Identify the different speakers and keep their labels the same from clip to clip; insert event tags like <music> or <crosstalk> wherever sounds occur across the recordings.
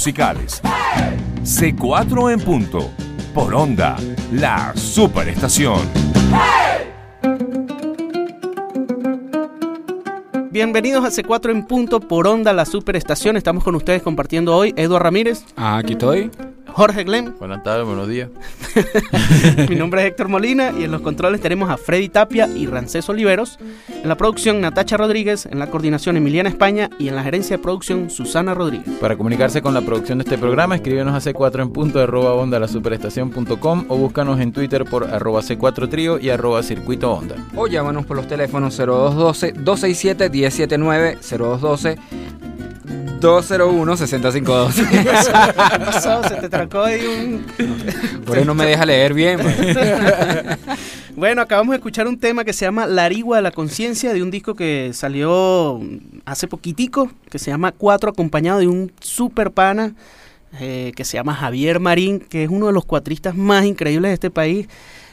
Speaker 1: musicales. C4 en punto. Por onda, la superestación.
Speaker 2: Bienvenidos a C4 en punto por onda, la superestación. Estamos con ustedes compartiendo hoy Eduardo Ramírez,
Speaker 3: Ah, aquí estoy.
Speaker 2: Jorge Glenn,
Speaker 3: Buenas tardes, buenos días. <laughs>
Speaker 2: mi nombre es Héctor Molina y en los controles tenemos a Freddy Tapia y Rancés Oliveros. En la producción Natacha Rodríguez, en la coordinación Emiliana España y en la gerencia de producción Susana Rodríguez.
Speaker 3: Para comunicarse con la producción de este programa, escríbenos a C4 en punto arroba onda la superestación.com o búscanos en Twitter por arroba C4 trío y arroba circuito onda.
Speaker 4: O llámanos por los teléfonos 0212-267-1079, 0212 201-6512. <laughs>
Speaker 2: Pasó, se te trancó ahí un...
Speaker 4: Por ahí no me deja leer bien. pues. <laughs>
Speaker 2: Bueno, acabamos de escuchar un tema que se llama Larigua de la Conciencia, de un disco que salió hace poquitico, que se llama Cuatro, acompañado de un super pana eh, que se llama Javier Marín, que es uno de los cuatristas más increíbles de este país,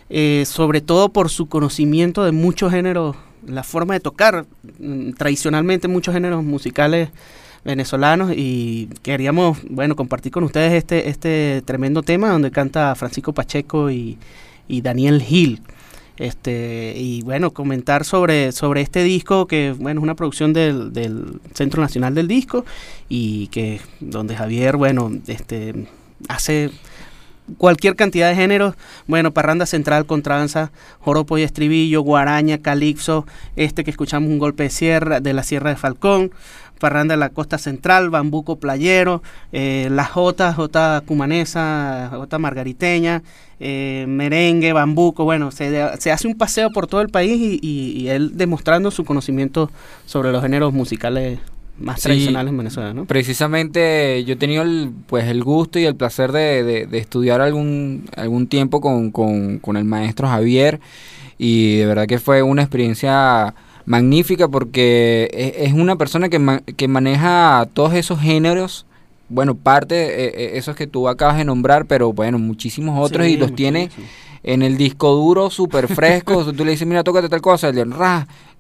Speaker 2: eh, sobre todo por su conocimiento de muchos géneros, la forma de tocar mm, tradicionalmente muchos géneros musicales venezolanos y queríamos, bueno, compartir con ustedes este, este tremendo tema donde canta Francisco Pacheco y, y Daniel Gil. Este, y bueno, comentar sobre, sobre este disco que bueno, es una producción del, del Centro Nacional del Disco y que donde Javier, bueno, este, hace cualquier cantidad de géneros, bueno, parranda central, contradanza, joropo y estribillo, guaraña, calipso, este que escuchamos un golpe de sierra de la Sierra de Falcón, Parranda de la Costa Central, Bambuco Playero, eh, la Jota, Jota Cumanesa, Jota Margariteña, eh, Merengue, Bambuco, bueno, se, se, hace un paseo por todo el país y, y, y, él demostrando su conocimiento sobre los géneros musicales más
Speaker 4: Sí,
Speaker 2: tradicionales en Venezuela, ¿no?
Speaker 4: Precisamente yo he tenido el, pues el gusto y el placer de, de- de estudiar algún, algún tiempo con, con- con el maestro Javier y de verdad que fue una experiencia magnífica porque es, es una persona que, ma- que maneja todos esos géneros, bueno, parte, eh, eh, esos que tú acabas de nombrar, pero bueno, muchísimos otros
Speaker 2: Sí,
Speaker 4: y los tiene en el disco duro súper fresco. <laughs> tú le dices, mira, tócate tal cosa, el de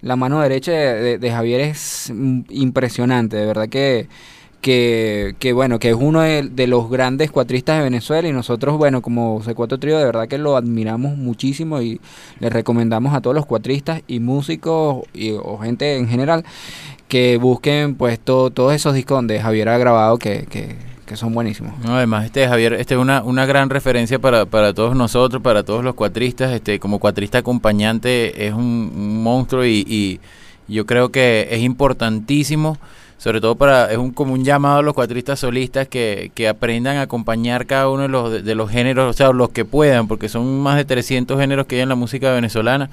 Speaker 4: la mano derecha de, de- de Javier es impresionante, de verdad que, que, que bueno, que es uno de, los grandes cuatristas de Venezuela y nosotros, bueno, como C4 Trío, de verdad que lo admiramos muchísimo y le recomendamos a todos los cuatristas y músicos y, o gente en general que busquen pues to- todos esos discos donde Javier ha grabado que, que, son buenísimos.
Speaker 3: Además, este Javier, este es una, una gran referencia para, para todos nosotros, para todos los cuatristas. Este, como cuatrista acompañante es un, un monstruo y, y yo creo que es importantísimo, sobre todo para, es un, como un llamado a los cuatristas solistas que, que aprendan a acompañar cada uno de los, de, de los géneros, o sea, los que puedan, porque son más de 300 géneros que hay en la música venezolana.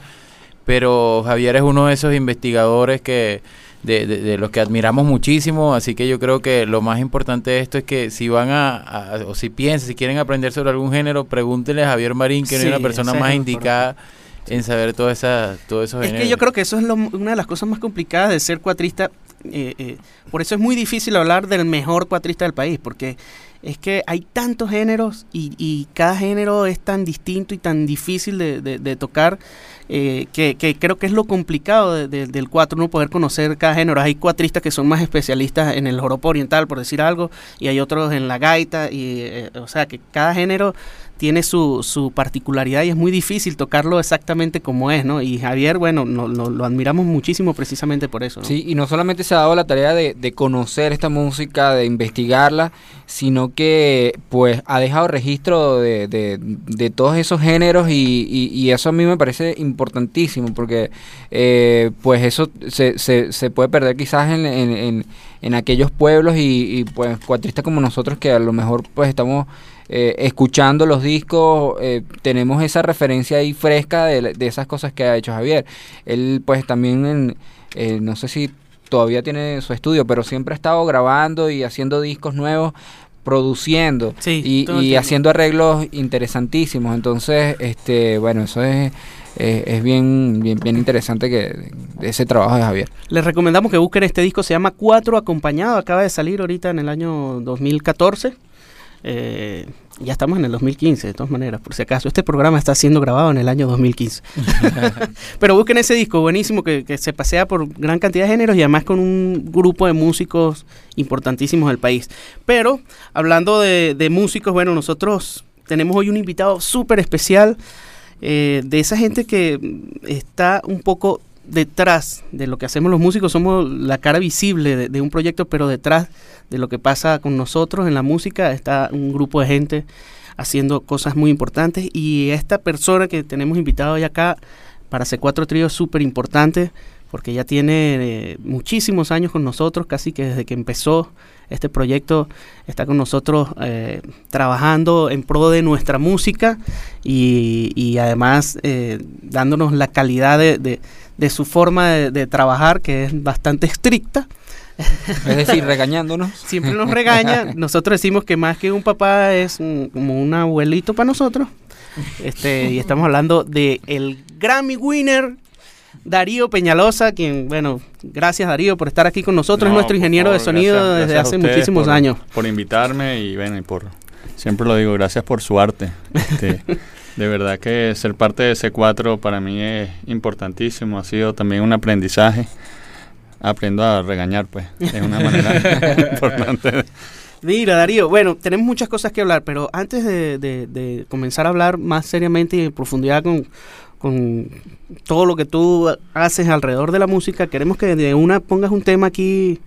Speaker 3: Pero Javier es uno de esos investigadores que de, de- de los que admiramos muchísimo, así que yo creo que lo más importante de esto es que si van a, a- o si piensan, si quieren aprender sobre algún género, pregúntenle a Javier Marín, que
Speaker 2: Sí,
Speaker 3: es una persona
Speaker 2: es
Speaker 3: más indicada en saber toda esa, todos esos
Speaker 2: Es
Speaker 3: géneros.
Speaker 2: que yo creo que eso es lo- una de las cosas más complicadas de ser cuatrista. Eh, eh, por eso es muy difícil hablar del mejor cuatrista del país, porque es que hay tantos géneros y, cada género es tan distinto y tan difícil de, tocar eh, que, creo que es lo complicado de- de- del cuatro, no poder conocer cada género. Hay cuatristas que son más especialistas en el joropo oriental, por decir algo, y hay otros en la gaita, y o sea que cada género tiene su, su particularidad y es muy difícil tocarlo exactamente como es, ¿no? Y Javier, bueno, no- lo admiramos muchísimo precisamente por eso.
Speaker 4: Sí, y no solamente se ha dado la tarea de, conocer esta música, de investigarla, sino que pues ha dejado registro de, de- todos esos géneros y, eso a mí me parece importantísimo porque eh, pues eso se, se, puede perder quizás en, en, en- en aquellos pueblos y, y, pues cuatristas como nosotros que a lo mejor pues estamos eh, escuchando los discos, eh, tenemos esa referencia ahí fresca de, de esas cosas que ha hecho Javier. Él pues también, en, eh, no sé si todavía tiene su estudio, pero siempre ha estado grabando y haciendo discos nuevos, produciendo
Speaker 2: Sí,
Speaker 4: y, haciendo arreglos interesantísimos. Entonces, este, bueno, eso es, eh, es bien, bien, bien interesante que ese trabajo de Javier.
Speaker 2: Les recomendamos que busquen este disco, se llama Cuatro Acompañado, acaba de salir ahorita en el año 2014. Eh, ya estamos en el 2015, de todas maneras, por si acaso. Este programa está siendo grabado en el año 2015. <laughs> Pero busquen ese disco, buenísimo, que, que se pasea por gran cantidad de géneros y además con un grupo de músicos importantísimos del país. Pero, hablando de, de músicos, bueno, nosotros tenemos hoy un invitado súper especial, eh, de esa gente que está un poco detrás de lo que hacemos los músicos, somos la cara visible de, de un proyecto, pero detrás de lo que pasa con nosotros en la música está un grupo de gente haciendo cosas muy importantes y esta persona que tenemos invitado hoy acá para C4 Trío es súper importante porque ya tiene eh, muchísimos años con nosotros, casi que desde que empezó este proyecto está con nosotros eh, trabajando en pro de nuestra música y, y además eh, dándonos la calidad de, de- su forma de trabajar que es bastante estricta. <laughs>
Speaker 4: Es decir, regañándonos.
Speaker 2: Siempre nos regaña. Nosotros decimos que más que un papá es un- como un abuelito para nosotros. Este, y estamos hablando de el Grammy winner Darío Peñalosa, quien, bueno, gracias Darío por estar aquí con nosotros, es
Speaker 5: No,
Speaker 2: nuestro ingeniero
Speaker 5: favor,
Speaker 2: de sonido
Speaker 5: gracias-
Speaker 2: desde
Speaker 5: gracias
Speaker 2: hace muchísimos
Speaker 5: por-
Speaker 2: años.
Speaker 5: Por invitarme y bueno, y por siempre lo digo, gracias por su arte. Este, <laughs> de verdad que ser parte de C4 para mí es importantísimo, ha sido también un aprendizaje. Aprendo a regañar, pues, es una manera <laughs> importante.
Speaker 2: Mira, Darío, bueno, tenemos muchas cosas que hablar, pero antes de, de- de comenzar a hablar más seriamente y en profundidad con, con todo lo que tú haces alrededor de la música, queremos que de una pongas un tema aquí.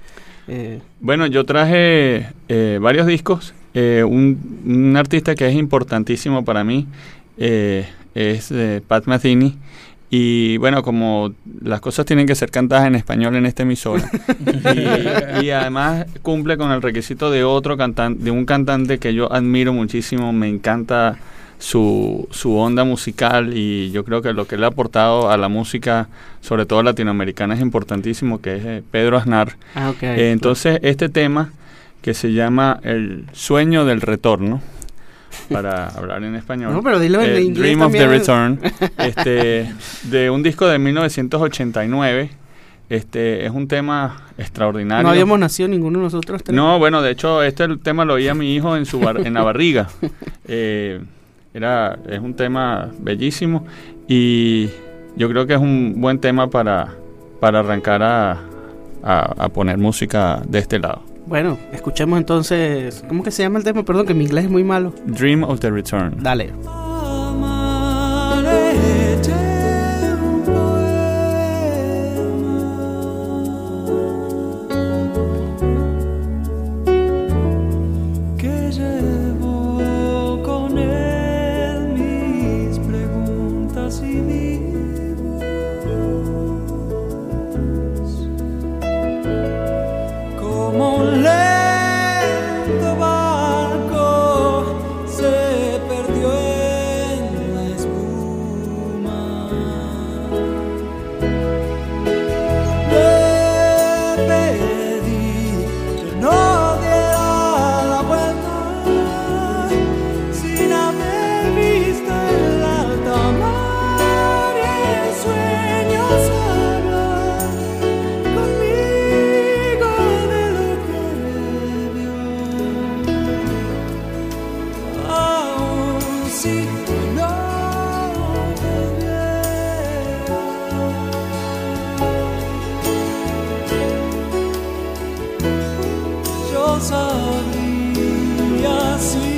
Speaker 2: eh,
Speaker 5: Bueno, yo traje eh, varios discos. eh, un, un artista que es importantísimo para mí eh, es eh, Pat Metheny. Y bueno, como las cosas tienen que ser cantadas en español en esta emisora, <laughs> y, y además cumple con el requisito de otro cantante, de un cantante que yo admiro muchísimo, me encanta su, su onda musical y yo creo que lo que él ha aportado a la música, sobre todo latinoamericana, es importantísimo, que es eh, Pedro Aznar.
Speaker 6: Ah.
Speaker 5: Eh, entonces, este tema que se llama El sueño del retorno, para hablar en español.
Speaker 6: No, pero dilo en
Speaker 5: eh,
Speaker 6: inglés
Speaker 5: Dream of the. Return, <laughs> este, de un disco de 1989. Este, es un tema extraordinario.
Speaker 6: No habíamos nacido ninguno de nosotros tres.
Speaker 5: No, bueno, de hecho, este el tema lo oía mi hijo en su bar- en la barriga. <laughs> Eh, era, es un tema bellísimo y yo creo que es un buen tema para, para arrancar a, a- a poner música de este lado.
Speaker 6: Bueno, escuchemos entonces. ¿Cómo que se llama el tema? Perdón, que mi inglés es muy malo.
Speaker 5: Dream of the Return.
Speaker 6: Dale.
Speaker 7: Volviera, yo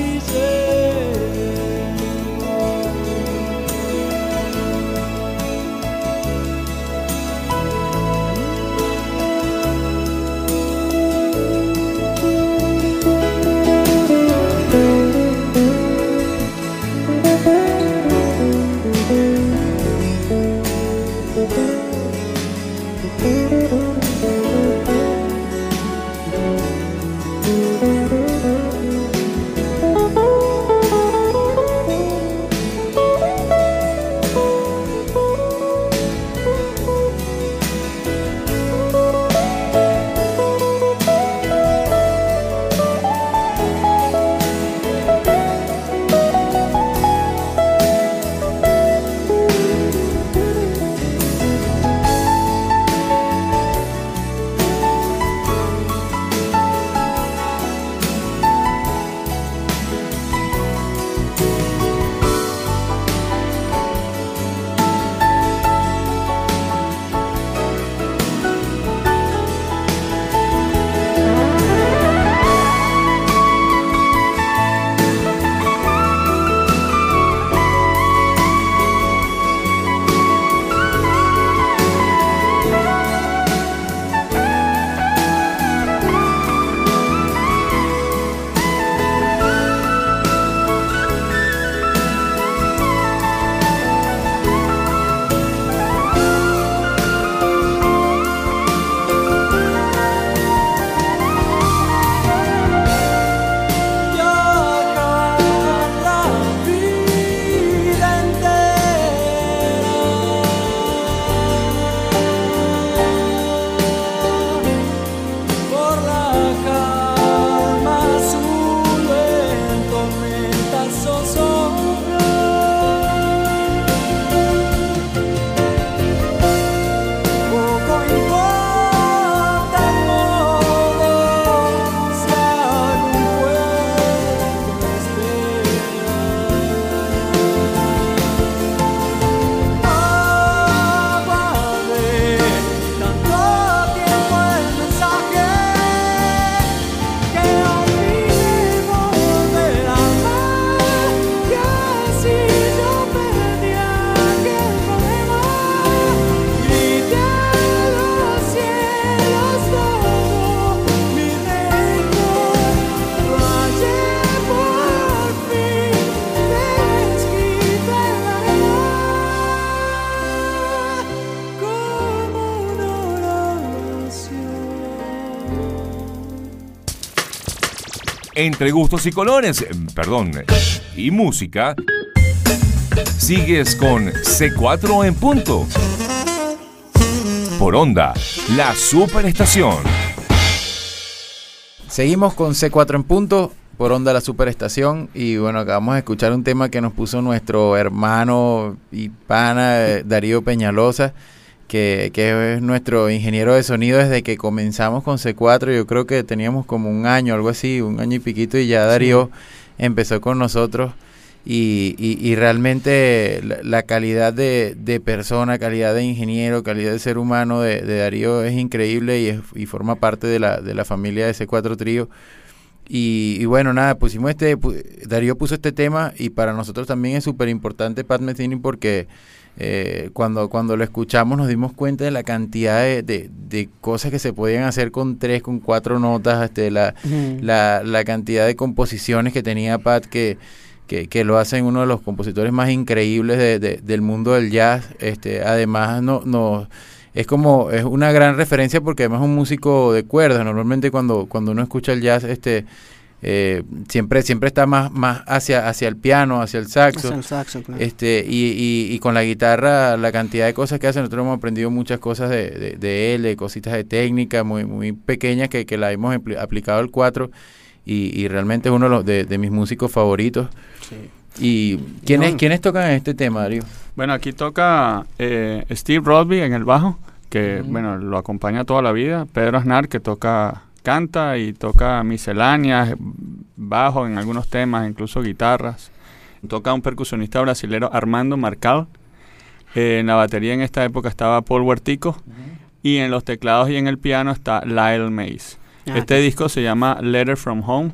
Speaker 1: Entre gustos y colores, eh, perdón, y música, sigues con C4 en punto. Por onda, la superestación.
Speaker 3: Seguimos con C4 en punto por onda la superestación y bueno, acabamos de escuchar un tema que nos puso nuestro hermano y pana eh, Darío Peñalosa, que, que es nuestro ingeniero de sonido desde que comenzamos con C4, yo creo que teníamos como un año, algo así, un año y piquito y ya Darío empezó con nosotros. Y, y, y realmente la, la calidad de, de persona, calidad de ingeniero, calidad de ser humano de, de Darío es increíble y, es- y forma parte de la, de la familia de C4 Trío. Y, y bueno, nada, pusimos este, Darío puso este tema y para nosotros también es súper importante Pat Metheny porque eh, cuando, cuando lo escuchamos nos dimos cuenta de la cantidad de, de- de cosas que se podían hacer con tres, con cuatro notas, este, la, la, la cantidad de composiciones que tenía Pat que, que, que lo hacen uno de los compositores más increíbles de- de- del mundo del jazz. Este, además, no, no, es como, es una gran referencia porque además es un músico de cuerdas. Normalmente cuando, cuando uno escucha el jazz, este, eh, siempre, siempre está más, más hacia, hacia el piano, hacia el saxo.
Speaker 2: Es el saxo, claro.
Speaker 3: Este, y, y, y con la guitarra, la cantidad de cosas que hace, nosotros hemos aprendido muchas cosas de, de, de él, de cositas de técnica muy, muy pequeñas que, que la hemos aplicado al 4 y, y realmente es uno de, los, de, de mis músicos favoritos. ¿Y quiénes,
Speaker 2: No.
Speaker 3: quiénes tocan en este tema, Darío?
Speaker 5: Bueno, aquí toca eh, Steve Rodby en el bajo, que bueno, lo acompaña toda la vida. Pedro Aznar, que toca, canta y toca misceláneas, bajo en algunos temas, incluso guitarras. Toca un percusionista brasilero, Armando Marcal. Eh, en la batería en esta época estaba Paul Huertico. Y en los teclados y en el piano está Lyle Mays.
Speaker 2: Ah,
Speaker 5: Este disco se llama Letter from Home.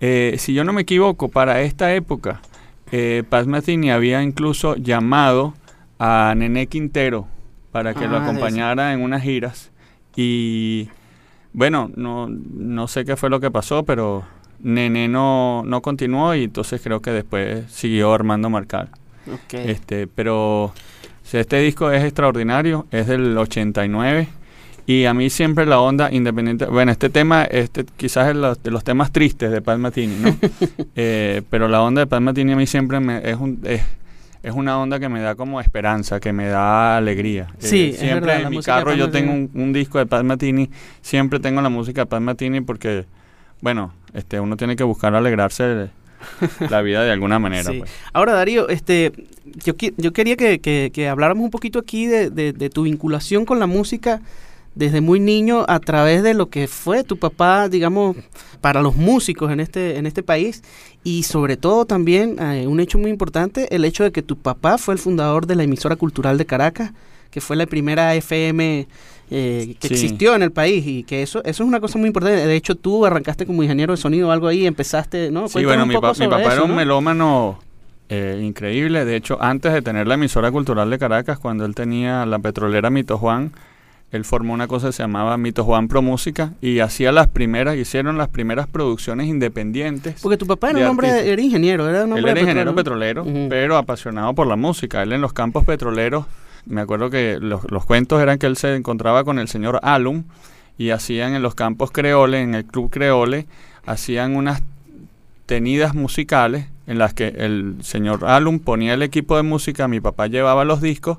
Speaker 5: Eh, si yo no me equivoco, para esta época, eh, Paz Metheny había incluso llamado a Nené Quintero para que lo
Speaker 2: Ah,
Speaker 5: acompañara en unas giras. Y bueno, no, no sé qué fue lo que pasó, pero Nené no, no continuó y entonces creo que después siguió Armando Marcal. Este, pero este disco es extraordinario, es del 89 y a mí siempre la onda independiente, bueno, este tema, este quizás es los- de los temas tristes de Pat Matini, ¿no? <laughs> Eh, pero la onda de Pat Matini a mí siempre me, es un es, es una onda que me da como esperanza, que me da alegría. Eh,
Speaker 2: Sí, es
Speaker 5: siempre
Speaker 2: verdad,
Speaker 5: en mi carro yo tengo un, un disco de Pat Matini, siempre tengo la música de Pat Matini porque bueno, este uno tiene que buscar alegrarse de la <laughs> vida de alguna manera,
Speaker 2: Sí.
Speaker 5: pues.
Speaker 2: Ahora, Darío, este, yo, yo quería que, que- que habláramos un poquito aquí de, de- de tu vinculación con la música desde muy niño a través de lo que fue tu papá, digamos, para los músicos en este, en este país y sobre todo también eh, un hecho muy importante, el hecho de que tu papá fue el fundador de la emisora cultural de Caracas, que fue la primera FM eh, que
Speaker 5: Sí.
Speaker 2: existió en el país y que eso, eso es una cosa muy importante. De hecho, tú arrancaste como ingeniero de sonido o algo ahí, empezaste, ¿no?
Speaker 5: Sí, bueno, mi, pa- mi papá
Speaker 2: eso,
Speaker 5: era un
Speaker 2: ¿no?
Speaker 5: melómano eh, increíble. De hecho, antes de tener la emisora cultural de Caracas, cuando él tenía la petrolera Mito Juan, él formó una cosa que se llamaba Mito Juan Pro Música y hacía las primeras, hicieron las primeras producciones independientes.
Speaker 2: Porque tu papá era un hombre, era ingeniero, era un
Speaker 5: Él
Speaker 2: hombre
Speaker 5: era
Speaker 2: de
Speaker 5: ingeniero petrolero, pero apasionado por la música. Él en los campos petroleros, me acuerdo que los, los cuentos eran que él se encontraba con el señor Alum y hacían en los campos creole, en el club creole, hacían unas tenidas musicales en las que el señor Alum ponía el equipo de música, mi papá llevaba los discos,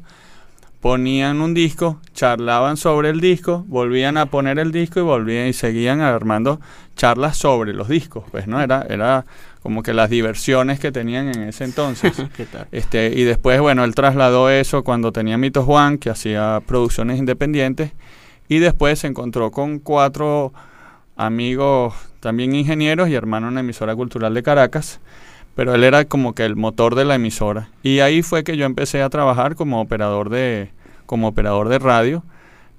Speaker 5: ponían un disco, charlaban sobre el disco, volvían a poner el disco y volvían y seguían armando charlas sobre los discos, pues no era era como que las diversiones que tenían en ese entonces. <laughs>
Speaker 2: ¿Qué tal?
Speaker 5: Este, y después, bueno, él trasladó eso cuando tenía Mito Juan, que hacía producciones independientes, y después se encontró con cuatro amigos también ingenieros y hermano en la emisora cultural de Caracas, pero él era como que el motor de la emisora. Y ahí fue que yo empecé a trabajar como operador de, como operador de radio.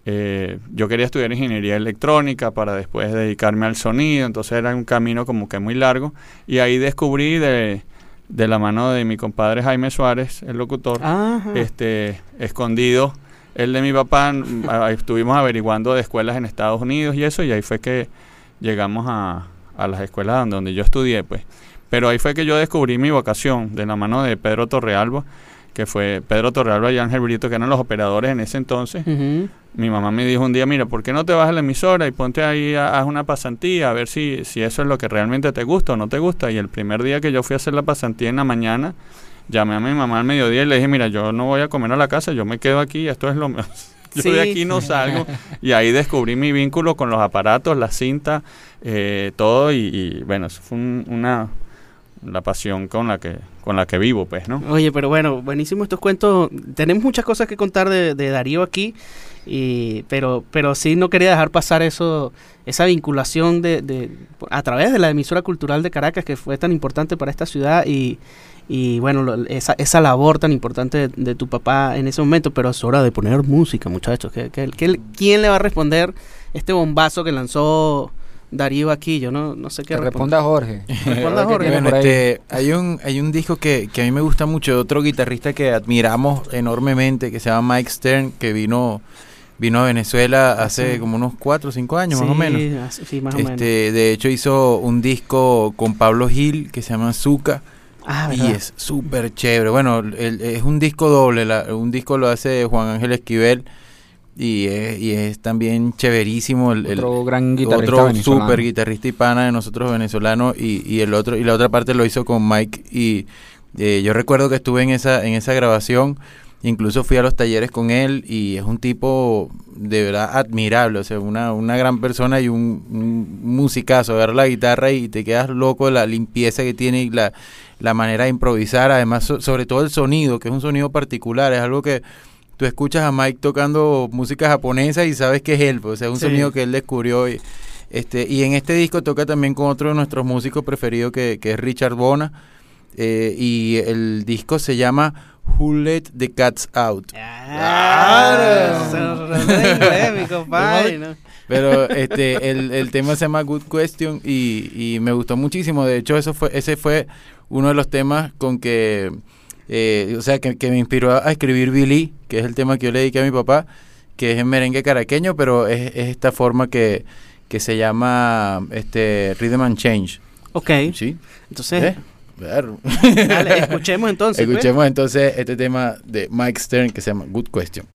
Speaker 5: Eh, yo quería estudiar ingeniería electrónica para después dedicarme al sonido, entonces era un camino como que muy largo. Y ahí descubrí de, de la mano de mi compadre Jaime Suárez, el locutor,
Speaker 2: Ajá.
Speaker 5: este escondido el de mi papá a- estuvimos averiguando de escuelas en Estados Unidos y eso y ahí fue que llegamos a, a las escuelas donde yo estudié pues pero ahí fue que yo descubrí mi vocación de la mano de Pedro Torrealba que fue Pedro Torralba y Ángel Brito, que eran los operadores en ese entonces. Mi mamá me dijo un día, mira, ¿por qué no te vas a la emisora y ponte ahí, a- haz una pasantía, a ver si, si eso es lo que realmente te gusta o no te gusta? Y el primer día que yo fui a hacer la pasantía en la mañana, llamé a mi mamá al mediodía y le dije, mira, yo no voy a comer a la casa, yo me quedo aquí, esto es lo mío. <laughs> Yo
Speaker 2: Sí.
Speaker 5: de aquí no salgo. Y ahí descubrí mi vínculo con los aparatos, la cinta, eh, todo. Y, y, bueno, eso fue un- una la pasión con la que con la que vivo, pues, ¿no?
Speaker 2: Oye, pero bueno, buenísimo estos cuentos. Tenemos muchas cosas que contar de, de Darío aquí, y, pero, pero sí no quería dejar pasar eso, esa vinculación de, de- a través de la emisora cultural de Caracas que fue tan importante para esta ciudad y, y bueno, lo- esa, esa labor tan importante de, de tu papá en ese momento, pero es hora de poner música, muchachos. ¿Qué, qué- qué- quién le va a responder este bombazo que lanzó Darío aquí? Yo no, no sé qué
Speaker 4: responda Jorge. <laughs>
Speaker 2: Responda Jorge.
Speaker 3: Bueno, este, hay un hay un disco que, que a mí me gusta mucho de otro guitarrista que admiramos enormemente que se llama Mike Stern que vino vino a Venezuela hace
Speaker 2: Sí.
Speaker 3: como unos 4 o 5 años más o menos.
Speaker 2: sí, más o
Speaker 3: Este,
Speaker 2: menos.
Speaker 3: de hecho hizo un disco con Pablo Gil que se llama Zuka
Speaker 2: Ah,
Speaker 3: y
Speaker 2: ¿verdad?
Speaker 3: es súper chévere. Bueno, el- es un disco doble, la- un disco lo hace Juan Ángel Esquivel y es, y es también chéverísimo el, el-
Speaker 4: Otro gran guitarrista
Speaker 3: otro
Speaker 4: venezolano.
Speaker 3: super guitarrista y pana de nosotros venezolanos y, y el otro y la otra parte lo hizo con Mike y eh, yo recuerdo que estuve en esa en esa grabación incluso fui a los talleres con él y es un tipo de verdad admirable o sea una, una gran persona y un, un musicazo agarra la guitarra y te quedas loco de la limpieza que tiene y la, la manera de improvisar además so- sobre todo el sonido que es un sonido particular es algo que tú escuchas a Mike tocando música japonesa y sabes que es él, pues, o sea, es un
Speaker 2: Sí.
Speaker 3: sonido que él descubrió. Y, este, y en este disco toca también con otro de nuestros músicos preferidos que, que es Richard Bona. eh, y el disco se llama Who Let the Cats Out.
Speaker 2: Claro, compadre, <laughs> ¿no?
Speaker 3: Pero este el, el tema se llama Good Question y, y me gustó muchísimo. De hecho, eso fue ese fue uno de los temas con que eh, o sea que, que me inspiró a escribir Billy, que es el tema que yo le dediqué a mi papá, que es en merengue caraqueño, pero es, es esta forma que, que se llama este Rhythm and Change.
Speaker 2: Ok,
Speaker 3: ¿Sí?
Speaker 2: entonces,
Speaker 3: ¿Eh? Claro.
Speaker 2: dale, escuchemos entonces. pues.
Speaker 3: Escuchemos entonces este tema de Mike Stern que se llama Good Question.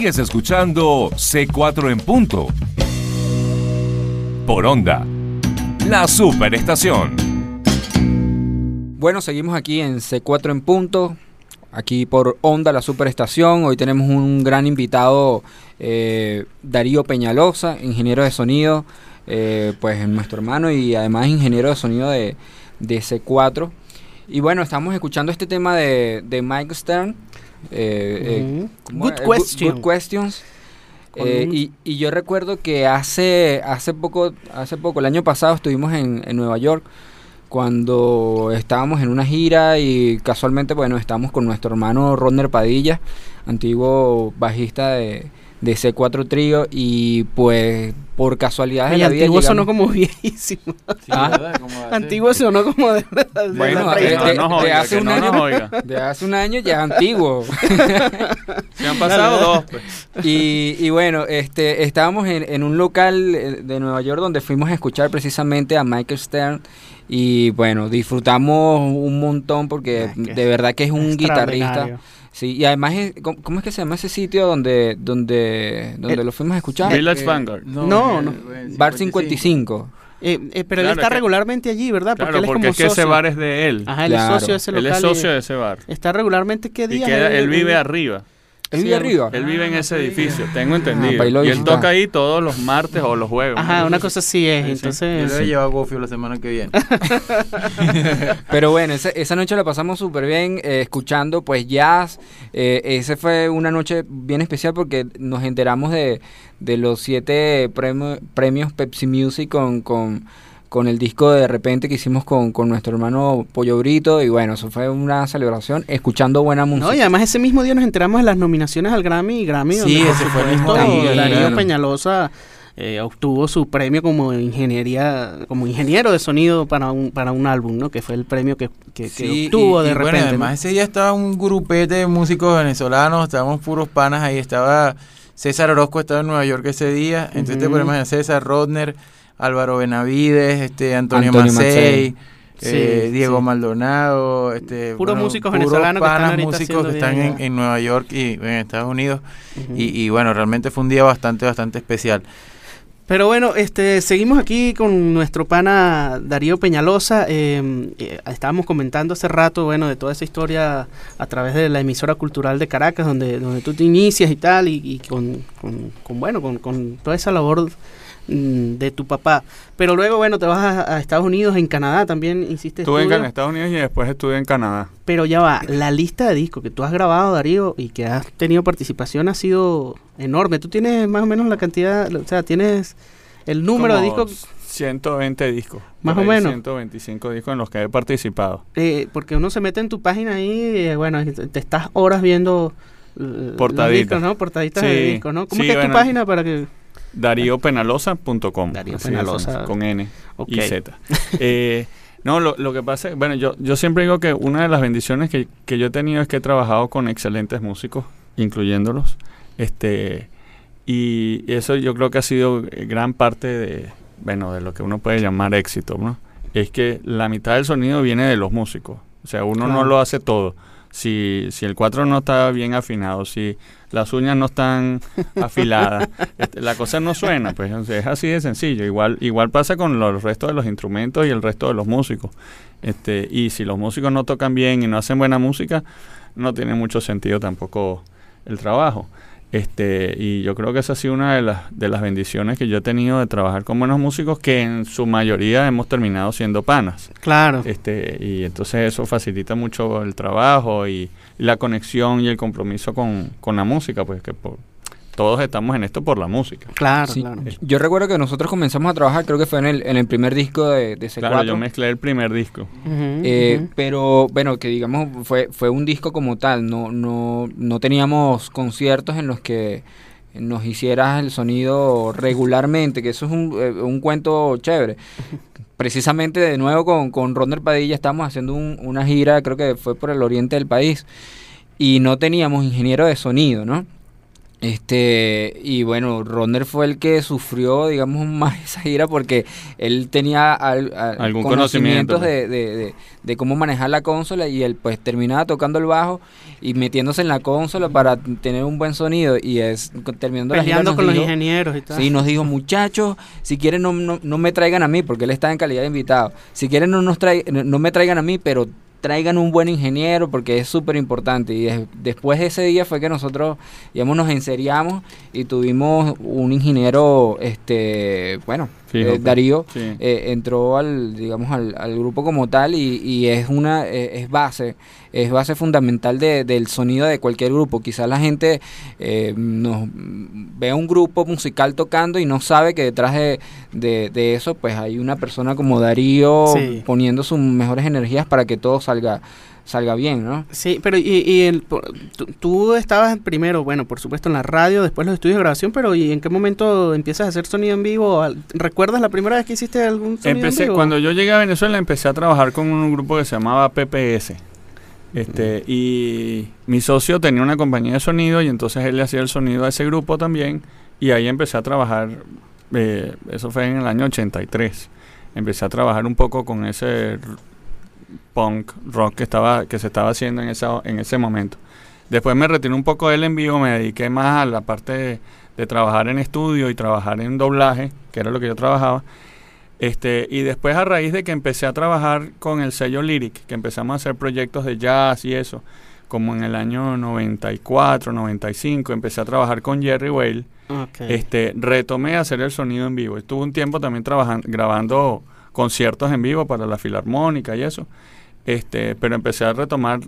Speaker 1: Sigues escuchando C4 en punto. Por onda. La superestación.
Speaker 4: Bueno, seguimos aquí en C4 en punto, aquí por Onda, la superestación. Hoy tenemos un gran invitado, eh, Darío Peñalosa, ingeniero de sonido, eh, pues nuestro hermano y además ingeniero de sonido de, de C4. Y bueno, estamos escuchando este tema de, de Mike Stern. Eh, eh,
Speaker 2: Ujú.
Speaker 4: ¿cómo
Speaker 2: Good?
Speaker 4: Good-
Speaker 2: question.
Speaker 4: Good questions. Eh, y yo recuerdo que hace hace poco hace poco el año pasado estuvimos en, en Nueva York cuando estábamos en una gira y casualmente bueno estábamos con nuestro hermano Rodner Padilla antiguo bajista de, de C4 Trío y pues por casualidades
Speaker 2: Oye,
Speaker 4: de la vida
Speaker 2: antiguo sonó como viejísimo. <laughs>
Speaker 4: Ah.
Speaker 2: Antiguo sonó como de, de
Speaker 4: Bueno, de-
Speaker 5: no
Speaker 4: hace un
Speaker 5: no
Speaker 4: año. <laughs> de hace un año ya antiguo <laughs>
Speaker 5: Se han pasado dos, pues.
Speaker 4: Y, y bueno, este, estábamos en, en un local eh, de Nueva York donde fuimos a escuchar precisamente a Michael Stern y bueno, disfrutamos un montón porque
Speaker 2: Ah, que
Speaker 4: de verdad que es un guitarrista. Sí, y además, es- ¿cómo, cómo es que se llama ese sitio donde donde donde
Speaker 2: El-
Speaker 4: lo fuimos a escuchar?
Speaker 5: Village Vanguard.
Speaker 2: No, no.
Speaker 4: Bar 55.
Speaker 2: Eh, eh, pero él
Speaker 5: Claro,
Speaker 2: está
Speaker 5: que-
Speaker 2: regularmente allí, ¿verdad?
Speaker 5: Claro,
Speaker 2: él es
Speaker 5: porque
Speaker 2: como
Speaker 5: es que ese
Speaker 2: socio.
Speaker 5: bar es de él.
Speaker 2: Ajá, él
Speaker 4: Claro.
Speaker 2: es socio de ese
Speaker 5: Él
Speaker 2: local.
Speaker 5: es
Speaker 2: y
Speaker 5: socio de ese bar.
Speaker 2: Está regularmente qué
Speaker 5: Y
Speaker 2: día.
Speaker 5: queda- él vive arriba.
Speaker 4: ¿Él
Speaker 2: Sí,
Speaker 4: vive arriba?
Speaker 5: Él vive en ese edificio, tengo
Speaker 4: Ah,
Speaker 5: entendido.
Speaker 4: para irlo a
Speaker 5: y él toca ahí todos los martes o los jueves.
Speaker 2: Ajá, una cosa así es.
Speaker 5: Sí, sí.
Speaker 2: Entonces,
Speaker 3: Yo le llevo a Gofio la semana que viene. <laughs>
Speaker 4: Pero bueno, esa, esa noche la pasamos súper bien eh, escuchando pues jazz. Eh, ese fue una noche bien especial porque nos enteramos de, de los siete premio- premios Pepsi Music con, con, con el disco de repente que hicimos con, con nuestro hermano Pollo Brito. Y bueno, eso fue una celebración escuchando buena música.
Speaker 2: No, y además ese mismo día nos enteramos de las nominaciones al Grammy y Grammy.
Speaker 3: Sí,
Speaker 2: donde,
Speaker 3: ese fue el mismo
Speaker 2: supuesto,
Speaker 4: día,
Speaker 2: Darío. Peñalosa eh, obtuvo su premio como ingeniería, como ingeniero de sonido para un, para un álbum, ¿no? Que fue el premio que, que, obtuvo
Speaker 3: y-
Speaker 2: de
Speaker 3: y
Speaker 2: repente.
Speaker 3: Bueno,
Speaker 2: ¿no?
Speaker 3: además ese día estaba un grupete de músicos venezolanos, estábamos puros panas ahí, estaba César Orozco, estaba en Nueva York ese día, entonces te
Speaker 2: Ujú.
Speaker 3: podemos imaginar César Rodner, Álvaro Benavides, este Antonio,
Speaker 4: Antonio
Speaker 3: Macei, eh,
Speaker 2: Sí,
Speaker 3: Diego
Speaker 2: sí.
Speaker 3: Maldonado, este,
Speaker 2: Puros músicos venezolanos que están
Speaker 3: músicos que están en, Nueva York y en Estados Unidos y, y bueno, realmente fue un día bastante, bastante especial.
Speaker 2: Pero bueno, este, seguimos aquí con nuestro pana Darío Peñalosa. eh, eh, estábamos comentando hace rato, bueno, de toda esa historia a través de la emisora cultural de Caracas, donde, donde tú te inicias y tal, y, y con, con- con, bueno, con, con toda esa labor de tu papá. Pero luego, bueno, te vas a, a Estados Unidos, en Canadá también hiciste
Speaker 5: Estuve en
Speaker 2: estudios,
Speaker 5: Estados Unidos y después estuve en Canadá.
Speaker 2: Pero ya va, la lista de discos que tú has grabado, Darío, y que has tenido participación ha sido enorme. Tú tienes más o menos la cantidad, o sea, tienes el número de discos
Speaker 5: 120 discos.
Speaker 2: Más o menos.
Speaker 5: 125 discos en los que he participado.
Speaker 2: Eh, porque uno se mete en tu página ahí, eh, bueno, te estás horas viendo eh,
Speaker 5: Portaditas.
Speaker 2: discos, ¿no? Portaditas de discos, ¿no? ¿Cómo
Speaker 5: sí,
Speaker 2: que es tu página para que...?
Speaker 5: DarioPenalosa.com.
Speaker 2: Darío
Speaker 5: así de
Speaker 2: Penalosa.
Speaker 5: sencillo, Con N y Z. Eh, no, lo, lo que pasa, bueno, yo, yo siempre digo que una de las bendiciones que, que yo he tenido es que he trabajado con excelentes músicos, incluyéndolos. Este, y eso yo creo que ha sido gran parte de, bueno, de lo que uno puede llamar éxito, ¿no? Es que la mitad del sonido viene de los músicos. O sea, uno no lo hace todo. Si, si el 4 no está bien afinado, si las uñas no están <laughs> afiladas, este, la cosa no suena, pues es así de sencillo. Igual, igual pasa con los restos de los instrumentos y el resto de los músicos. Este, y si los músicos no tocan bien y no hacen buena música, no tiene mucho sentido tampoco el trabajo. Este, y yo creo que esa ha sido una de las, de las bendiciones que yo he tenido de trabajar con buenos músicos que en su mayoría hemos terminado siendo panas.
Speaker 2: Claro.
Speaker 5: Este, y entonces eso facilita mucho el trabajo y, la conexión y el compromiso con, con la música, pues que por- todos estamos en esto por la música.
Speaker 2: Claro,
Speaker 4: Sí.
Speaker 2: claro.
Speaker 4: Yo recuerdo que nosotros comenzamos a trabajar, creo que fue en el, en el primer disco de, de C4.
Speaker 5: Claro, yo mezclé el primer disco.
Speaker 4: Eh, pero bueno, que digamos fue, fue un disco como tal, no, no, no teníamos conciertos en los que nos hicieras el sonido regularmente, que eso es un, eh, un cuento chévere. Precisamente de nuevo con, con Ronald Padilla estamos haciendo un- una gira, creo que fue por el oriente del país, y no teníamos ingeniero de sonido, ¿no? Este, y bueno, Ronner fue el que sufrió, digamos, <laughs> más esa gira porque él tenía al- al-
Speaker 5: Algún conocimiento,
Speaker 4: conocimientos de, de- de- de cómo manejar la consola y él pues terminaba tocando el bajo y metiéndose en la consola para tener un buen sonido y es terminando la gira
Speaker 2: con los ingenieros y tal.
Speaker 4: Sí, nos dijo, muchachos, si quieren no, no, no me traigan a mí, porque él está en calidad de invitado. Si quieren no, nos trai- no, no me traigan a mí, pero traigan un buen ingeniero, porque es súper importante. Y des- después de ese día fue que nosotros, digamos, nos enseriamos y tuvimos un ingeniero, este, bueno, eh. Darío,
Speaker 5: Sí.
Speaker 4: eh, entró al, digamos, al, al grupo como tal y, y es una, eh, es base, es base fundamental de- del sonido de cualquier grupo. Quizás la gente eh, nos ve un grupo musical tocando y no sabe que detrás de, de- de eso, pues hay una persona como Darío
Speaker 2: Sí.
Speaker 4: poniendo sus mejores energías para que todo salga, salga bien, ¿no?
Speaker 2: Sí, pero y, y el, por- tú, estabas primero, bueno, por supuesto en la radio, después los estudios de grabación, pero ¿y en qué momento empiezas a hacer sonido en vivo? ¿Recuerdas la primera vez que hiciste algún sonido
Speaker 5: Empecé,
Speaker 2: en vivo?
Speaker 5: cuando yo llegué a Venezuela empecé a trabajar con un grupo que se llamaba PPS. Este, y mi socio tenía una compañía de sonido y entonces él le hacía el sonido a ese grupo también y ahí empecé a trabajar, eh, eso fue en el año 83, empecé a trabajar un poco con ese punk rock que, estaba, que se estaba haciendo en, esa, en ese momento. Después me retiré un poco del en vivo, me dediqué más a la parte de, de trabajar en estudio y trabajar en doblaje, que era lo que yo trabajaba. Este, y después a raíz de que empecé a trabajar con el sello Lyric, que empezamos a hacer proyectos de jazz y eso, como en el año 94, 95, empecé a trabajar con Jerry Whale,
Speaker 2: Ok.
Speaker 5: este, retomé a hacer el sonido en vivo. Estuve un tiempo también trabajando, grabando conciertos en vivo para la filarmónica y eso, este, pero empecé a retomar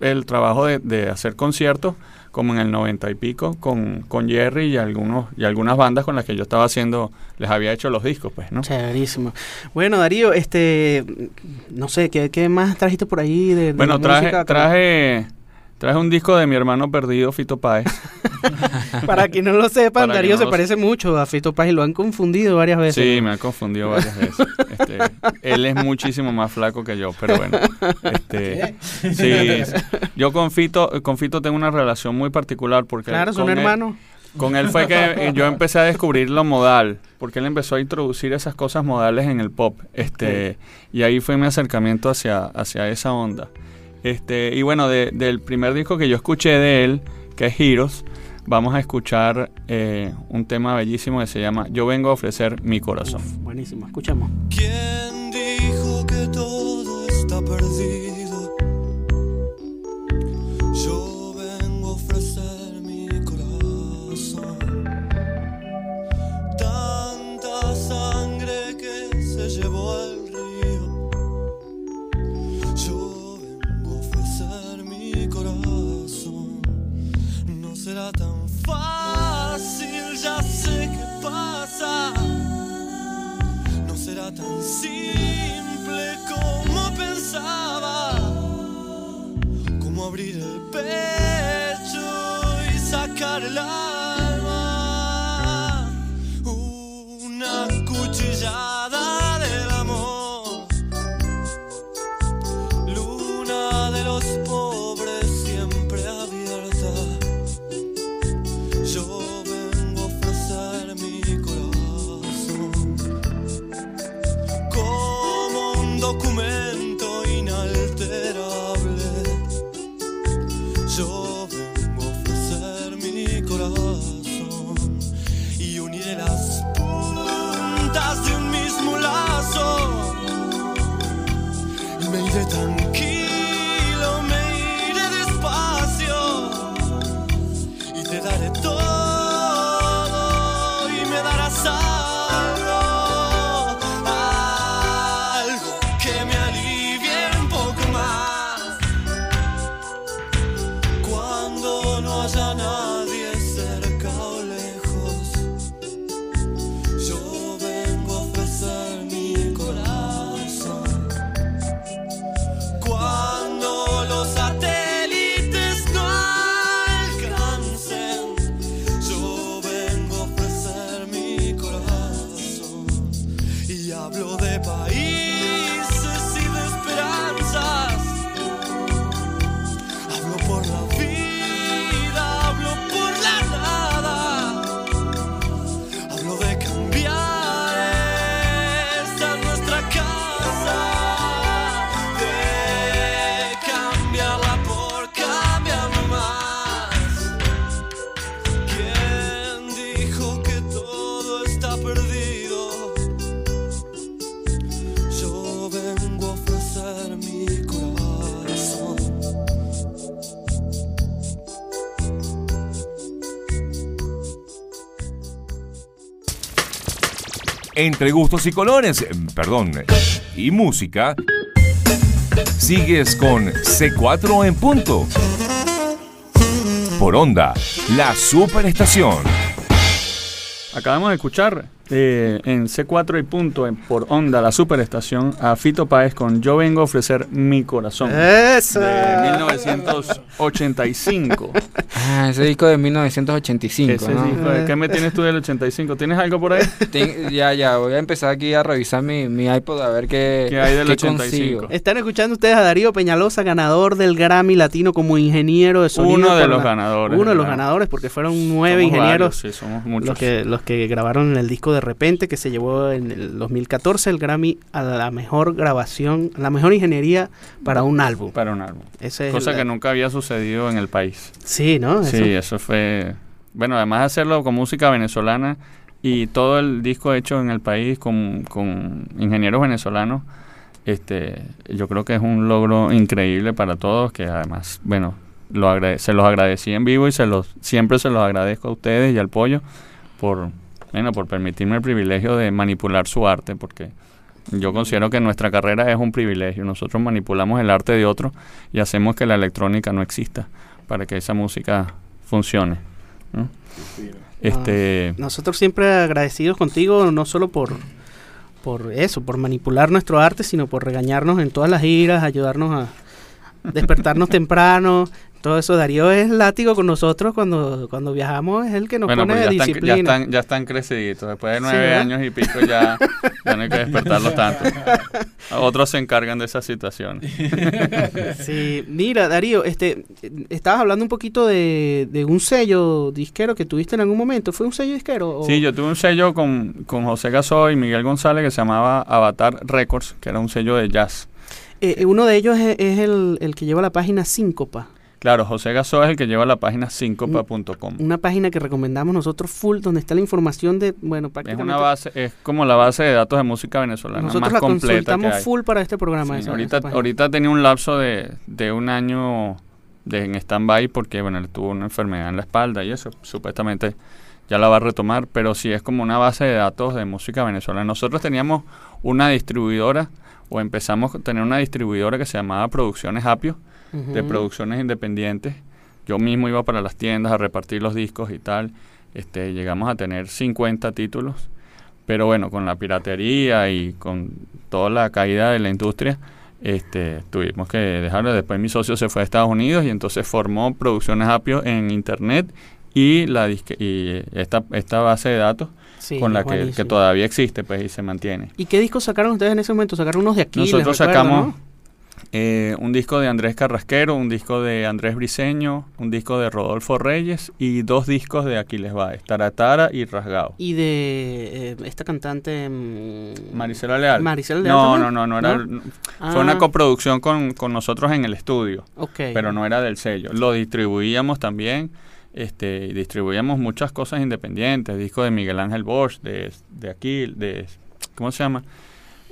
Speaker 5: el trabajo de, de hacer conciertos como en el 90 y pico con, con Jerry y algunos y algunas bandas con las que yo estaba haciendo, les había hecho los discos, pues, ¿no?
Speaker 2: Chéverísimo. Bueno, Darío, este, no sé, ¿qué, qué más trajiste por ahí de, de
Speaker 5: Bueno,
Speaker 2: música?
Speaker 5: traje, traje, un disco de mi hermano perdido, Fito Páez. <laughs>
Speaker 2: Para quien no lo sepan, Darío
Speaker 5: no
Speaker 2: se parece mucho a Fito Paz y lo han confundido varias veces.
Speaker 5: Sí, me ha confundido varias veces. Este, él es muchísimo más flaco que yo, pero bueno. Este, sí, <laughs> yo con Fito, con Fito tengo una relación muy particular porque
Speaker 2: Claro, son hermanos.
Speaker 5: Con él fue que eh, yo empecé a descubrir lo modal, porque él empezó a introducir esas cosas modales en el pop, este, y ahí fue mi acercamiento hacia, hacia esa onda. Este, y bueno, de- del primer disco que yo escuché de él, que es Heroes, vamos a escuchar eh, un tema bellísimo que se llama Yo vengo a ofrecer mi corazón.
Speaker 2: Buenísimo, escuchamos.
Speaker 6: ¿Quién dijo que todo está perdido? Simple como pensaba, como abrir el pecho
Speaker 1: Entre gustos y colores, perdón, y música, sigues con C4 en punto. Por onda, la superestación.
Speaker 5: Acabamos de escuchar eh, en C4 y punto en- por onda la superestación a Fito Páez con Yo vengo a ofrecer mi corazón de 1985. <laughs>
Speaker 4: Ah, ese disco de 1985,
Speaker 5: Ese
Speaker 4: ¿no?
Speaker 5: disco, ¿de ¿Qué me tienes tú del 85? ¿Tienes algo por ahí? <laughs>
Speaker 4: Ten- ya, ya, voy a empezar aquí a revisar mi, mi iPod a ver qué,
Speaker 5: ¿Qué hay del
Speaker 4: qué
Speaker 5: 85?
Speaker 4: consigo.
Speaker 2: Están escuchando ustedes a Darío Peñalosa, ganador del Grammy Latino como ingeniero de sonido.
Speaker 5: Uno de los
Speaker 2: la-
Speaker 5: ganadores.
Speaker 2: Uno de los ganadores, porque fueron nueve
Speaker 5: Somos
Speaker 2: ingenieros
Speaker 5: varios, sí, somos muchos.
Speaker 2: los que, los que grabaron el disco de repente, que se llevó en el 2014 el Grammy a la mejor grabación, la mejor ingeniería para un álbum.
Speaker 5: Para un álbum.
Speaker 2: Ese es
Speaker 5: Cosa que nunca había sucedido en el país.
Speaker 2: Sí, ¿no?
Speaker 5: Sí, eso fue... Bueno, además de hacerlo con música venezolana y todo el disco hecho en el país con, con ingenieros venezolanos, este, yo creo que es un logro increíble para todos, que además, bueno, lo se los agradecí en vivo y se los siempre se los agradezco a ustedes y al Pollo por, bueno, por permitirme el privilegio de manipular su arte, porque yo considero que nuestra carrera es un privilegio. Nosotros manipulamos el arte de otro y hacemos que la electrónica no exista para que esa música funcione. ¿no? Este,
Speaker 2: Nosotros siempre agradecidos contigo, no solo por, por eso, por manipular nuestro arte, sino por regañarnos en todas las giras, ayudarnos a despertarnos <laughs> temprano. Todo eso, Darío es látigo con nosotros cuando, cuando viajamos, es el que nos
Speaker 5: bueno,
Speaker 2: pone
Speaker 5: pues ya están,
Speaker 2: disciplina.
Speaker 5: ya, están, ya están creciditos. Después de nueve años y pico ya, ya no hay que despertarlos tanto. <laughs> Otros se encargan de esas situaciones. <laughs>
Speaker 2: Sí, mira, Darío, este, estabas hablando un poquito de, de un sello disquero que tuviste en algún momento. ¿Fue un sello disquero? o-
Speaker 5: Sí, yo tuve un sello con, con José Gasó y Miguel González que se llamaba Avatar Records, que era un sello de jazz.
Speaker 2: Eh, eh, uno de ellos es, es el, el que lleva la página Síncopa,
Speaker 5: Claro, José Gasó es el que lleva la página syncopa.com.
Speaker 2: una página que recomendamos nosotros full, donde está la información de, bueno,
Speaker 5: Es
Speaker 2: prácticamente...
Speaker 5: una base, es como la base de datos de música venezolana
Speaker 2: nosotros
Speaker 5: más
Speaker 2: la
Speaker 5: completa
Speaker 2: consultamos full para este programa.
Speaker 5: Sí,
Speaker 2: esa-
Speaker 5: ahorita, ahorita tenía un lapso de, de un año de, en stand-by porque bueno, él tuvo una enfermedad en la espalda y eso supuestamente ya la va a retomar, pero sí es como una base de datos de música venezolana. Nosotros teníamos una distribuidora o empezamos a tener una distribuidora que se llamaba Producciones Apio, de producciones independientes. Yo mismo iba para las tiendas a repartir los discos y tal. Este, llegamos a tener 50 títulos, pero bueno, con la piratería y con toda la caída de la industria, este, tuvimos que dejarlo. Después mi socio se fue a Estados Unidos y entonces formó Producciones Apio en internet y la disque- y esta, esta base de datos
Speaker 2: Sí,
Speaker 5: con la que, que todavía existe pues y se mantiene.
Speaker 2: ¿Y qué discos sacaron ustedes en ese momento? Sacaron unos de aquí.
Speaker 5: Nosotros sacamos eh, un disco de Andrés Carrasquero, un disco de Andrés Briseño, un disco de Rodolfo Reyes y dos discos de Aquiles Baez, Taratara y Rasgado.
Speaker 2: Y de eh, esta cantante... mm,
Speaker 5: Maricela Leal.
Speaker 2: Maricela Leal
Speaker 5: No, no, no, no era.
Speaker 2: ¿no?
Speaker 5: Fue una
Speaker 2: Ah,
Speaker 5: coproducción con, con nosotros en el estudio,
Speaker 2: ok.
Speaker 5: pero no era del sello. Lo distribuíamos también. Este, distribuíamos muchas cosas independientes, discos de Miguel Ángel Bosch, de, de Aquil, de ¿cómo se llama?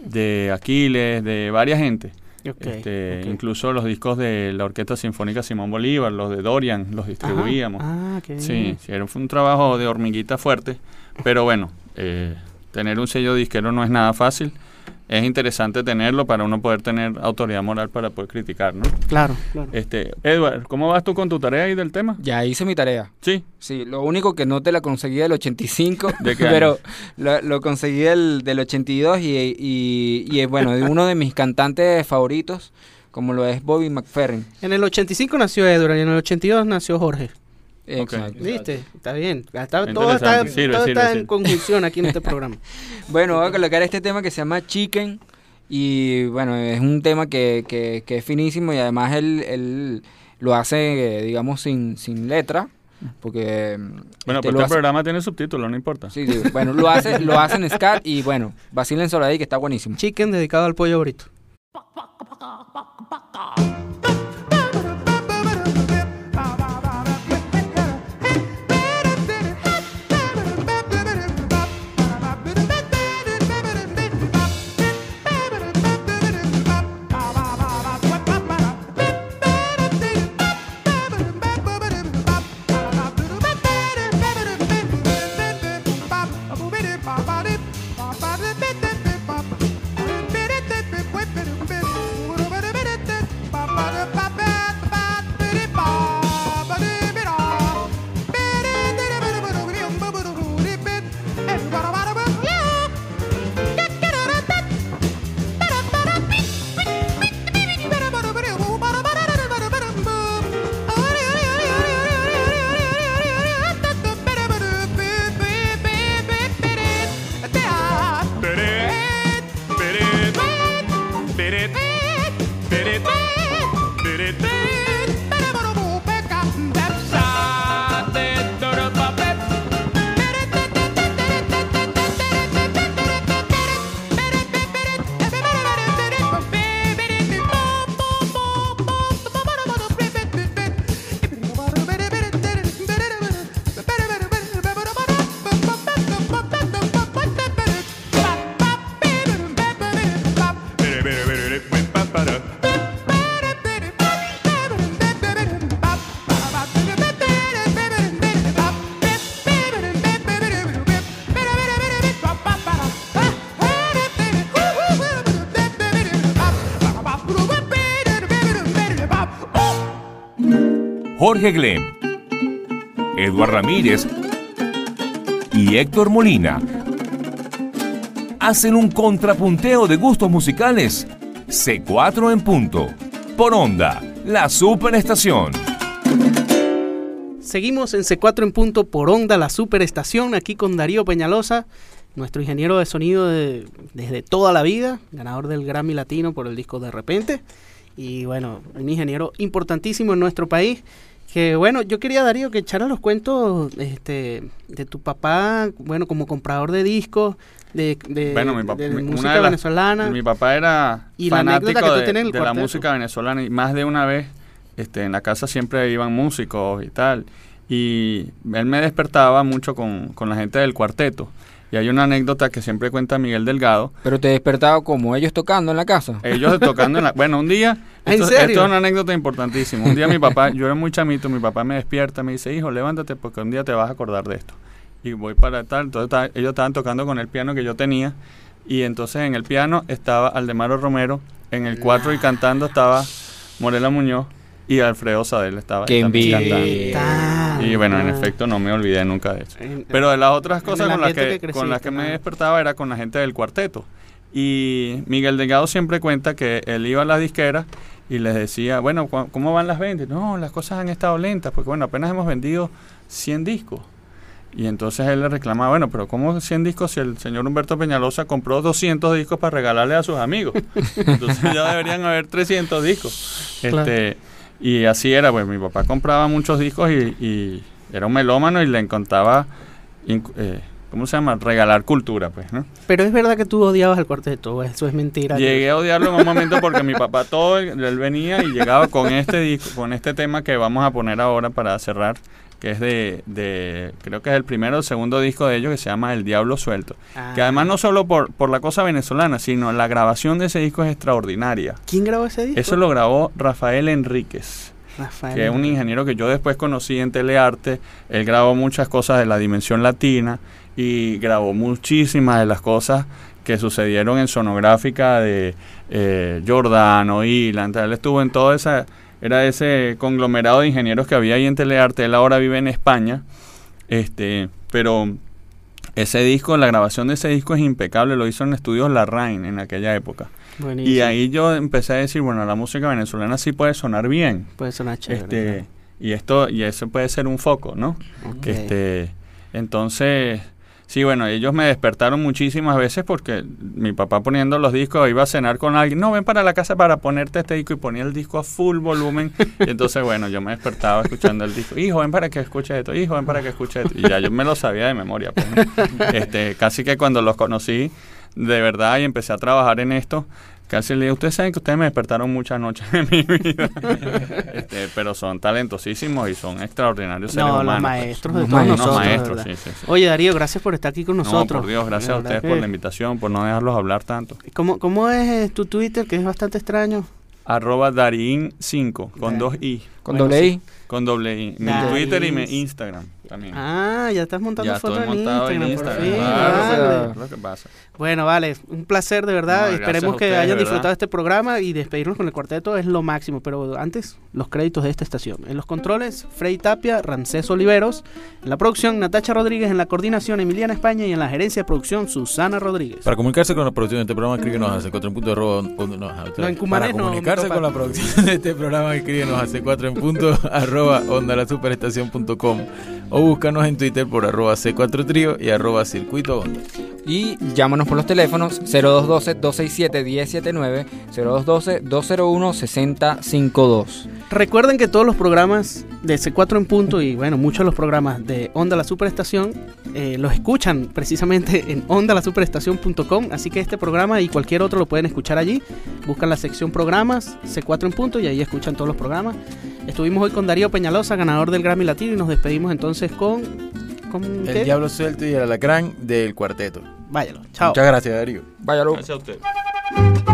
Speaker 5: De Aquiles, de varias gente. Este. Incluso los discos de la Orquesta Sinfónica Simón Bolívar, los de Dorian, los distribuíamos.
Speaker 2: Ah, qué
Speaker 5: Sí,
Speaker 2: bien.
Speaker 5: sí, era, fue un trabajo de hormiguita fuerte, pero bueno, eh, tener un sello disquero no es nada fácil. Es interesante tenerlo para uno poder tener autoridad moral para poder criticar, ¿no?
Speaker 2: Claro, claro.
Speaker 5: Este, Edward, ¿cómo vas tú con tu tarea ahí del tema?
Speaker 4: Ya hice mi tarea.
Speaker 5: Sí.
Speaker 4: Sí, lo único que no te la conseguí del 85, <laughs>
Speaker 5: ¿De qué <laughs>
Speaker 4: pero lo, lo conseguí del, del 82 y, y, y es bueno, de uno de mis cantantes favoritos, como lo es Bobby McFerrin.
Speaker 2: En el 85 nació Edward y en el 82 nació Jorge.
Speaker 4: Exacto.
Speaker 2: ¿Viste? Está bien. Está- todo está,
Speaker 5: Sirve,
Speaker 2: todo
Speaker 5: sirve,
Speaker 2: está en conjunción aquí en este <laughs> programa.
Speaker 4: Bueno, voy a colocar este tema que se llama Chicken y bueno, es un tema que, que, que es finísimo y además él, él lo hace, digamos, sin, sin letra, porque... mm,
Speaker 5: Bueno,
Speaker 4: este,
Speaker 5: pero
Speaker 4: lo
Speaker 5: este
Speaker 4: hace-
Speaker 5: programa tiene subtítulos, no importa.
Speaker 4: Sí, sí, bueno, lo hace, <laughs> lo hace en scat y bueno, vacilen solo ahí que está buenísimo.
Speaker 2: Chicken dedicado al pollo brito.
Speaker 1: Jorge Glem, Eduard Ramírez y Héctor Molina hacen un contrapunteo de gustos musicales. C4 en punto. Por onda, la superestación.
Speaker 2: Seguimos en C4 en punto por onda, la superestación, aquí con Darío Peñalosa, nuestro ingeniero de sonido de- desde toda la vida, ganador del Grammy Latino por el disco De Repente. Y bueno, un ingeniero importantísimo en nuestro país. Que bueno, yo quería, Darío, que echara los cuentos este, de tu papá, bueno, como comprador de discos, de, de,
Speaker 5: Bueno, mi papá,
Speaker 2: de
Speaker 5: mi- una
Speaker 2: música
Speaker 5: de las-
Speaker 2: venezolana.
Speaker 5: Mi papá era
Speaker 2: Y
Speaker 5: fanático de, de la música venezolana y más de una vez este, en la casa siempre iban músicos y tal. Y él me despertaba mucho con, con la gente del cuarteto. Y hay una anécdota que siempre cuenta Miguel Delgado.
Speaker 4: Pero te despertaba como ellos tocando en la casa.
Speaker 5: Ellos <laughs> tocando en la... Bueno, un día...
Speaker 2: ¿En
Speaker 5: Esto,
Speaker 2: serio?
Speaker 5: esto es una anécdota importantísima. Un día mi papá, yo era muy chamito, mi papá me despierta, me dice, hijo, levántate porque un día te vas a acordar de esto. Y voy para tal, entonces ellos estaban tocando con el piano que yo tenía. Y entonces en el piano estaba Aldemaro Romero, en el 4 y cantando estaba Morela Muñoz y Alfredo Sadel estaba
Speaker 4: Qué
Speaker 5: también
Speaker 4: envidia.
Speaker 5: cantando. Y bueno, en efecto no me olvidé nunca de eso. Pero de las otras cosas con las que, con las que me despertaba era con la gente del cuarteto. Y Miguel Delgado siempre cuenta que él iba a las disqueras y les decía, bueno, ¿cómo van las ventas? No, las cosas han estado lentas, porque bueno, apenas hemos vendido 100 discos. Y entonces él le reclamaba, bueno, pero ¿cómo 100 discos si el señor Humberto Peñalosa compró 200 discos para regalarle a sus amigos? <laughs> Entonces ya deberían haber 300 discos.
Speaker 2: Claro.
Speaker 5: Este, y así era, pues mi papá compraba muchos discos y, y era un melómano y le encantaba, inc- eh, ¿cómo se llama? Regalar cultura, pues, ¿no?
Speaker 2: Pero es verdad que tú odiabas al cuarteto, eso es mentira.
Speaker 5: Llegué a odiarlo en un momento porque mi papá todo, él venía y llegaba con este disco, con este tema que vamos a poner ahora para cerrar, que es de, de creo que es el primero o el segundo disco de ellos que se llama El Diablo Suelto.
Speaker 2: Ah.
Speaker 5: Que además no solo por, por la cosa venezolana, sino la grabación de ese disco es extraordinaria.
Speaker 2: ¿Quién grabó ese disco?
Speaker 5: Eso lo grabó Rafael Enríquez.
Speaker 2: Rafael.
Speaker 5: que es un ingeniero que yo después conocí en Telearte. Él grabó muchas cosas de la dimensión latina y grabó muchísimas de las cosas que sucedieron en sonográfica de eh, Giordano, Ilan, él estuvo en todo esa, era ese conglomerado de ingenieros que había ahí en Telearte, él ahora vive en España, este, pero ese disco, la grabación de ese disco es impecable, lo hizo en estudios La Rain en aquella época.
Speaker 2: Buenísimo.
Speaker 5: Y ahí yo empecé a decir, bueno, la música venezolana sí puede sonar bien.
Speaker 2: Puede sonar chévere.
Speaker 5: Este, y esto, y eso puede ser un foco, ¿no? Este, entonces, sí, bueno, ellos me despertaron muchísimas veces porque mi papá poniendo los discos iba a cenar con alguien, no, ven para la casa para ponerte este disco y ponía el disco a full volumen. y entonces, bueno, yo me despertaba escuchando el disco, hijo, ven para que escuche esto, hijo, ven para que escuche esto. Y ya yo me lo sabía de memoria. pues, este, casi que cuando los conocí de verdad y empecé a trabajar en esto, casi le dije, ustedes saben que ustedes me despertaron muchas noches en mi vida. <laughs> Este, pero son talentosísimos y son extraordinarios seres
Speaker 2: No, los
Speaker 5: humanos.
Speaker 2: maestros de
Speaker 4: Los
Speaker 2: todos
Speaker 4: maestros,
Speaker 2: nosotros. de
Speaker 5: maestros, sí, sí, sí.
Speaker 2: Oye, Darío, gracias por estar aquí con nosotros.
Speaker 5: No, por Dios, gracias a ustedes por la invitación, por no dejarlos hablar tanto.
Speaker 2: ¿Cómo, ¿Cómo es eh, tu Twitter, que es bastante extraño?
Speaker 5: Arroba Darín5, con dos I,
Speaker 4: Con
Speaker 2: Bueno,
Speaker 4: doble
Speaker 2: sí.
Speaker 4: I.
Speaker 5: con doble I. Mi
Speaker 2: Darín.
Speaker 5: Twitter y mi Instagram también.
Speaker 2: Ah, ya estás montando
Speaker 5: ya
Speaker 2: fotos en Instagram,
Speaker 5: en
Speaker 2: por
Speaker 5: Instagram.
Speaker 2: fin,
Speaker 5: claro,
Speaker 2: vale.
Speaker 5: es lo que pasa.
Speaker 2: Bueno, vale, un placer de verdad.
Speaker 5: No,
Speaker 2: Esperemos que
Speaker 5: ustedes,
Speaker 2: hayan
Speaker 5: de
Speaker 2: disfrutado este programa y despedirnos con el cuarteto es lo máximo. Pero antes, los créditos de esta estación. En los controles, Frey Tapia, Rancés Oliveros. En la producción, Natacha Rodríguez. En la coordinación, Emiliana España. Y en la gerencia de producción, Susana Rodríguez.
Speaker 3: Para comunicarse con la producción de este programa, escríbenos a c4 en punto on- on- no,
Speaker 2: en
Speaker 3: Para comunicarse
Speaker 2: no,
Speaker 3: con la producción de este programa, escríbenos a c4 en punto <laughs> arroba onda la superestación.com o búscanos en Twitter por arroba c4 trío y arroba circuito.
Speaker 4: Y llámanos por los teléfonos 0212-267-1079, 0212-201-6052.
Speaker 2: Recuerden que todos los programas de C4 en punto y bueno, muchos de los programas de Onda la Superestación eh, los escuchan precisamente en ondalasuperestación.com, así que este programa y cualquier otro lo pueden escuchar allí. Buscan la sección programas C4 en punto y ahí escuchan todos los programas. Estuvimos hoy con Darío Peñalosa, ganador del Grammy Latino y nos despedimos entonces con con
Speaker 3: El
Speaker 2: ¿qué?
Speaker 3: Diablo Suelto y el Alacrán del cuarteto.
Speaker 2: Váyalo. Chao.
Speaker 3: Muchas gracias, Darío.
Speaker 4: Váyalo.
Speaker 5: Gracias a ustedes.